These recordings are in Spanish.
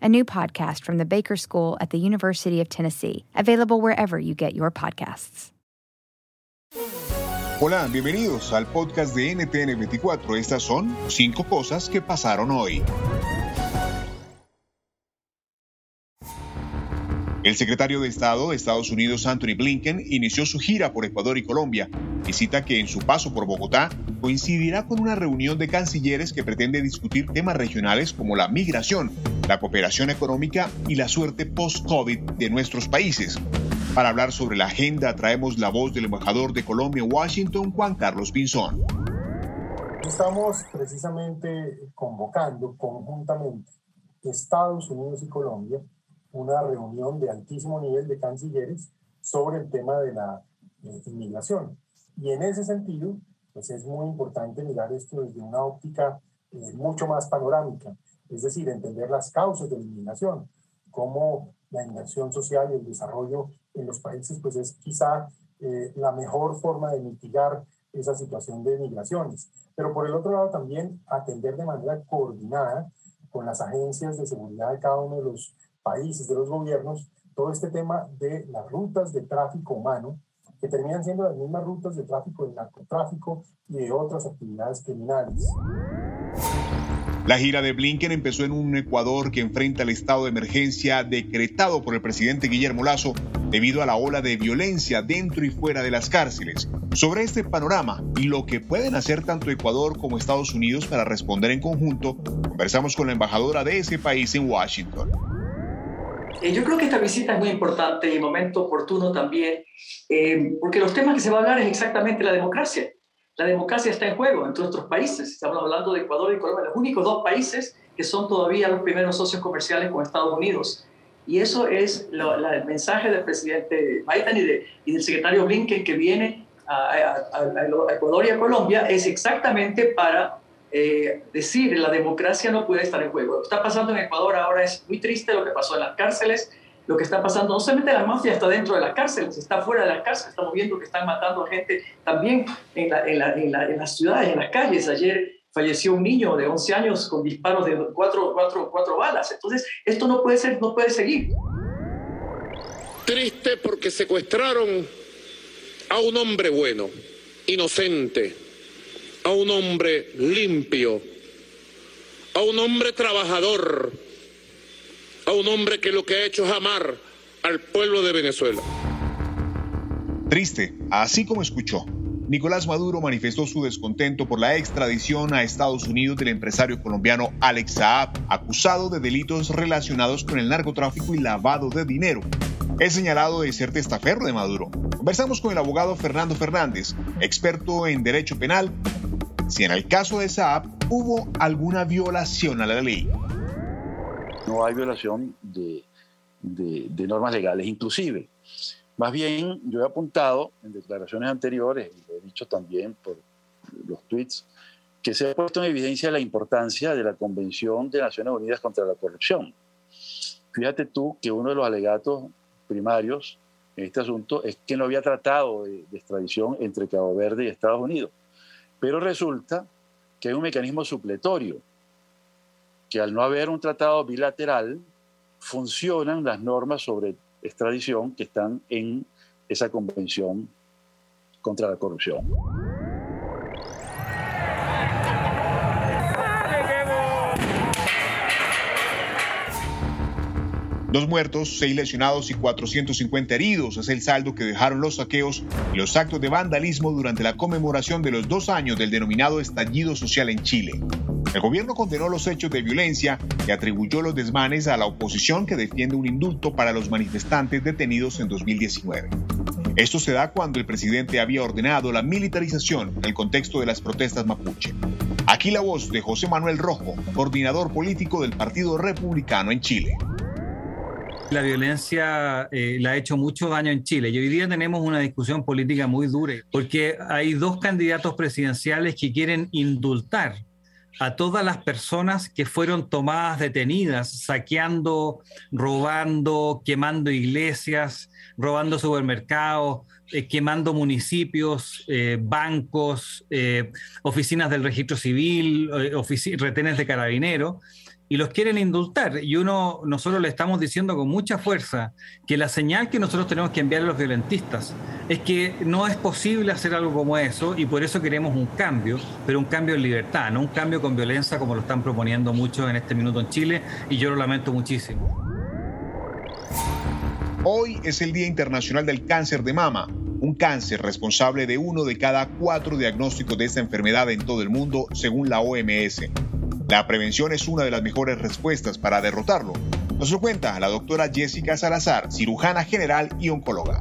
a new podcast from the Baker School at the University of Tennessee, available wherever you get your podcasts. Hola, bienvenidos al podcast de NTN 24. Estas son cinco cosas que pasaron hoy. El secretario de Estado de Estados Unidos, Anthony Blinken, inició su gira por Ecuador y Colombia, visita que en su paso por Bogotá coincidirá con una reunión de cancilleres que pretende discutir temas regionales como la migración, la cooperación económica y la suerte post-COVID de nuestros países. Para hablar sobre la agenda traemos la voz del embajador de Colombia en Washington, Juan Carlos Pinzón. Estamos precisamente convocando conjuntamente Estados Unidos y Colombia una reunión de altísimo nivel de cancilleres sobre el tema de la eh, inmigración. Y en ese sentido, pues es muy importante mirar esto desde una óptica eh, mucho más panorámica, es decir, entender las causas de la inmigración, cómo la inversión social y el desarrollo en los países, pues es quizá eh, la mejor forma de mitigar esa situación de migraciones. Pero por el otro lado también atender de manera coordinada con las agencias de seguridad de cada uno de los países, de los gobiernos, todo este tema de las rutas de tráfico humano, que terminan siendo las mismas rutas de tráfico de narcotráfico y de otras actividades criminales. La gira de Blinken empezó en un Ecuador que enfrenta el estado de emergencia decretado por el presidente Guillermo Lazo debido a la ola de violencia dentro y fuera de las cárceles. Sobre este panorama y lo que pueden hacer tanto Ecuador como Estados Unidos para responder en conjunto, conversamos con la embajadora de ese país en Washington. Eh, yo creo que esta visita es muy importante y momento oportuno también, eh, porque los temas que se va a hablar es exactamente la democracia. La democracia está en juego en nuestros países. Estamos hablando de Ecuador y Colombia, los únicos dos países que son todavía los primeros socios comerciales con Estados Unidos. Y eso es el mensaje del presidente Biden y, del secretario Blinken que viene a, a Ecuador y a Colombia, es exactamente para eh, decir la democracia no puede estar en juego. Lo que está pasando en Ecuador ahora es muy triste, lo que pasó en las cárceles, lo que está pasando, no solamente la mafia está dentro de las cárceles, está fuera de las cárceles, estamos viendo que están matando a gente también en, las ciudades, en las calles. Ayer falleció un niño de 11 años con disparos de cuatro, cuatro, cuatro balas. Entonces, esto no puede ser, no puede seguir. Triste porque secuestraron a un hombre bueno, inocente, a un hombre limpio, a un hombre trabajador, a un hombre que lo que ha hecho es amar al pueblo de Venezuela. Triste, así como escuchó. Nicolás Maduro manifestó su descontento por la extradición a Estados Unidos del empresario colombiano Alex Saab, acusado de delitos relacionados con el narcotráfico y lavado de dinero. Es señalado de ser testaferro de Maduro. Conversamos con el abogado Fernando Fernández, experto en derecho penal, si en el caso de Saab hubo alguna violación a la ley. No hay violación de, normas legales, inclusive. Más bien, yo he apuntado en declaraciones anteriores, y lo he dicho también por los tweets, que se ha puesto en evidencia la importancia de la Convención de Naciones Unidas contra la Corrupción. Fíjate tú que uno de los alegatos primarios en este asunto es que no había tratado de, de extradición entre Cabo Verde y Estados Unidos. Pero resulta que hay un mecanismo supletorio, que al no haber un tratado bilateral, funcionan las normas sobre extradición que están en esa convención contra la corrupción. Dos muertos, seis lesionados y 450 heridos es el saldo que dejaron los saqueos y los actos de vandalismo durante la conmemoración de los dos años del denominado estallido social en Chile. El gobierno condenó los hechos de violencia y atribuyó los desmanes a la oposición que defiende un indulto para los manifestantes detenidos en 2019. Esto se da cuando el presidente había ordenado la militarización en el contexto de las protestas mapuche. Aquí la voz de José Manuel Rojo, coordinador político del Partido Republicano en Chile. La violencia eh, le ha hecho mucho daño en Chile. Y hoy día tenemos una discusión política muy dura porque hay dos candidatos presidenciales que quieren indultar a todas las personas que fueron tomadas detenidas, saqueando, robando, quemando iglesias, robando supermercados, eh, quemando municipios, eh, bancos, oficinas del registro civil, retenes de carabineros y los quieren indultar. Y uno, nosotros le estamos diciendo con mucha fuerza que la señal que nosotros tenemos que enviar a los violentistas es que no es posible hacer algo como eso y por eso queremos un cambio, pero un cambio en libertad, no un cambio con violencia como lo están proponiendo muchos en este minuto en Chile y yo lo lamento muchísimo. Hoy es el Día Internacional del Cáncer de Mama, un cáncer responsable de uno de cada cuatro diagnósticos de esta enfermedad en todo el mundo, según la OMS. La prevención es una de las mejores respuestas para derrotarlo. Nos lo cuenta la doctora Jessica Salazar, cirujana general y oncóloga.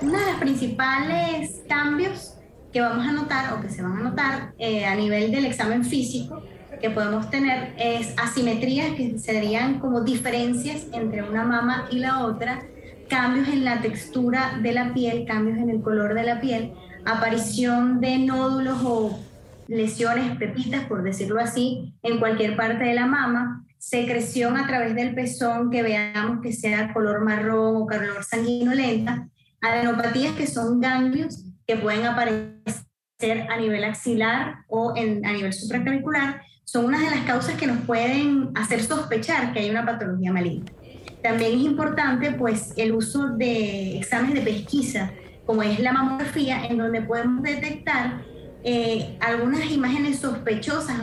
Uno de los principales cambios que vamos a notar o que se van a notar eh, a nivel del examen físico que podemos tener es asimetrías que serían como diferencias entre una mama y la otra, cambios en la textura de la piel, cambios en el color de la piel, aparición de nódulos o lesiones, pepitas, por decirlo así, en cualquier parte de la mama, secreción a través del pezón que veamos que sea color marrón o color sanguinolenta, adenopatías que son ganglios que pueden aparecer a nivel axilar o en, a nivel supraclavicular, son una de las causas que nos pueden hacer sospechar que hay una patología maligna. También es importante pues el uso de exámenes de pesquisa, como es la mamografía, en donde podemos detectar eh, algunas imágenes sospechosas a